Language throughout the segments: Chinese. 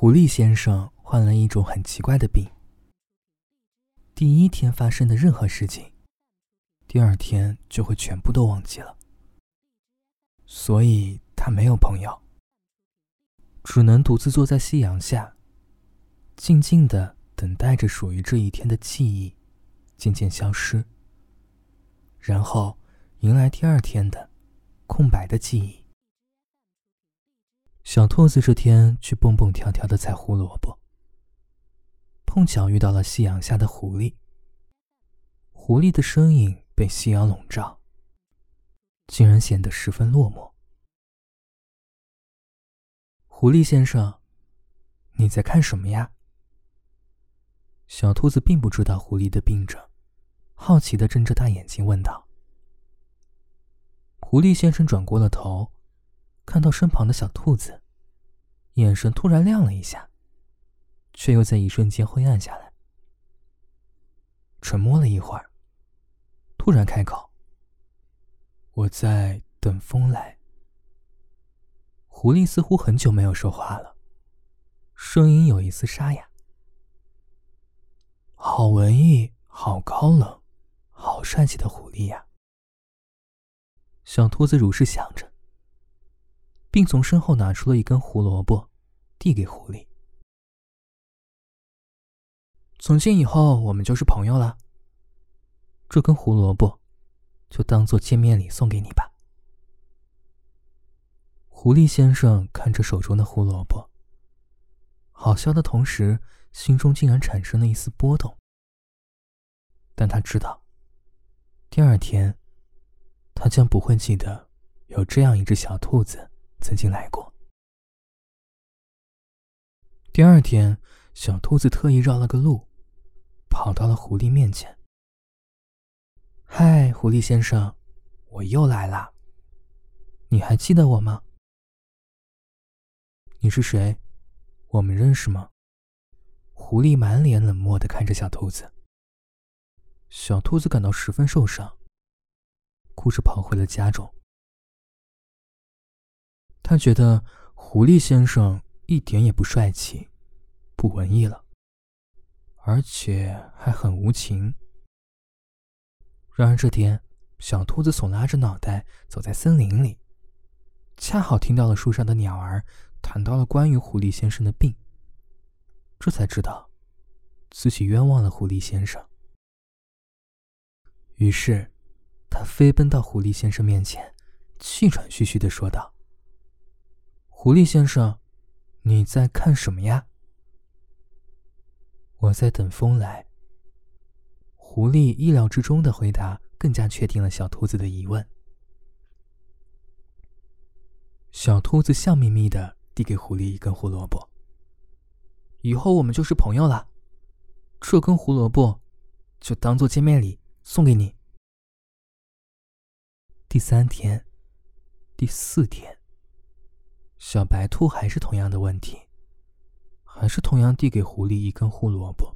狐狸先生患了一种很奇怪的病。第一天发生的任何事情，第二天就会全部都忘记了。所以他没有朋友，只能独自坐在夕阳下，静静的等待着属于这一天的记忆渐渐消失，然后迎来第二天的空白的记忆。小兔子这天去蹦蹦跳跳的采胡萝卜，碰巧遇到了夕阳下的狐狸。狐狸的身影被夕阳笼罩，竟然显得十分落寞。狐狸先生，你在看什么呀？小兔子并不知道狐狸的病症，好奇的睁着大眼睛问道。狐狸先生转过了头。看到身旁的小兔子，眼神突然亮了一下，却又在一瞬间灰暗下来。沉默了一会儿，突然开口：“我在等风来。”狐狸似乎很久没有说话了，声音有一丝沙哑。好文艺，好高冷，好帅气的狐狸呀！小兔子如是想着。并从身后拿出了一根胡萝卜，递给狐狸。从今以后，我们就是朋友了。这根胡萝卜，就当做见面礼送给你吧。狐狸先生看着手中的胡萝卜，好笑的同时，心中竟然产生了一丝波动。但他知道，第二天，他将不会记得有这样一只小兔子。曾经来过。第二天，小兔子特意绕了个路，跑到了狐狸面前。“嗨，狐狸先生，我又来了。你还记得我吗？你是谁？我们认识吗？”狐狸满脸冷漠的看着小兔子。小兔子感到十分受伤，哭着跑回了家中。他觉得狐狸先生一点也不帅气，不文艺了，而且还很无情。然而这天，小兔子耸拉着脑袋走在森林里，恰好听到了树上的鸟儿谈到了关于狐狸先生的病，这才知道自己冤枉了狐狸先生。于是，他飞奔到狐狸先生面前，气喘吁吁的说道。狐狸先生，你在看什么呀？我在等风来。狐狸意料之中的回答，更加确定了小兔子的疑问。小兔子笑眯眯的递给狐狸一根胡萝卜。以后我们就是朋友了，这根胡萝卜就当做见面礼送给你。第三天，第四天。小白兔还是同样的问题，还是同样递给狐狸一根胡萝卜。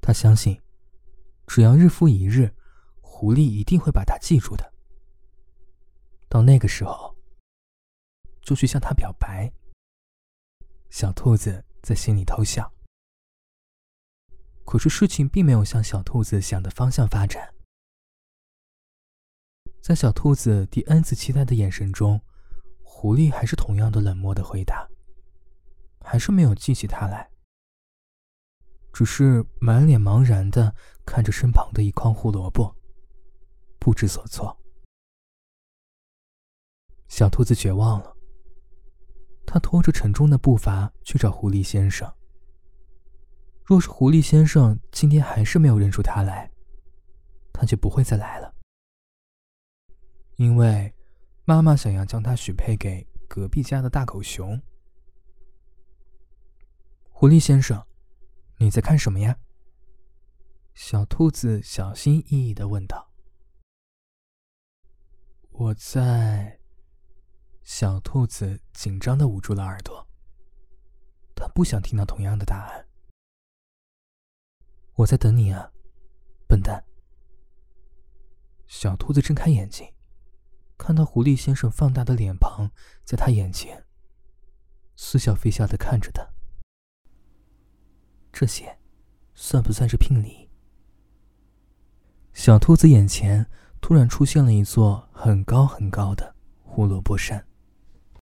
他相信，只要日复一日，狐狸一定会把它记住的。到那个时候，就去向他表白。小兔子在心里偷笑。可是事情并没有向小兔子想的方向发展。在小兔子第 N 次期待的眼神中。狐狸还是同样的冷漠的回答，还是没有记起他来，只是满脸茫然的看着身旁的一筐胡萝卜，不知所措。小兔子绝望了，他拖着沉重的步伐去找狐狸先生。若是狐狸先生今天还是没有认出他来，他就不会再来了，因为。妈妈想要将它许配给隔壁家的大狗熊。狐狸先生，你在看什么呀？小兔子小心翼翼的问道。我在。小兔子紧张的捂住了耳朵。他不想听到同样的答案。我在等你啊，笨蛋。小兔子睁开眼睛。看到狐狸先生放大的脸庞在他眼前，似笑非笑的看着他。这些，算不算是聘礼？小兔子眼前突然出现了一座很高很高的胡萝卜山。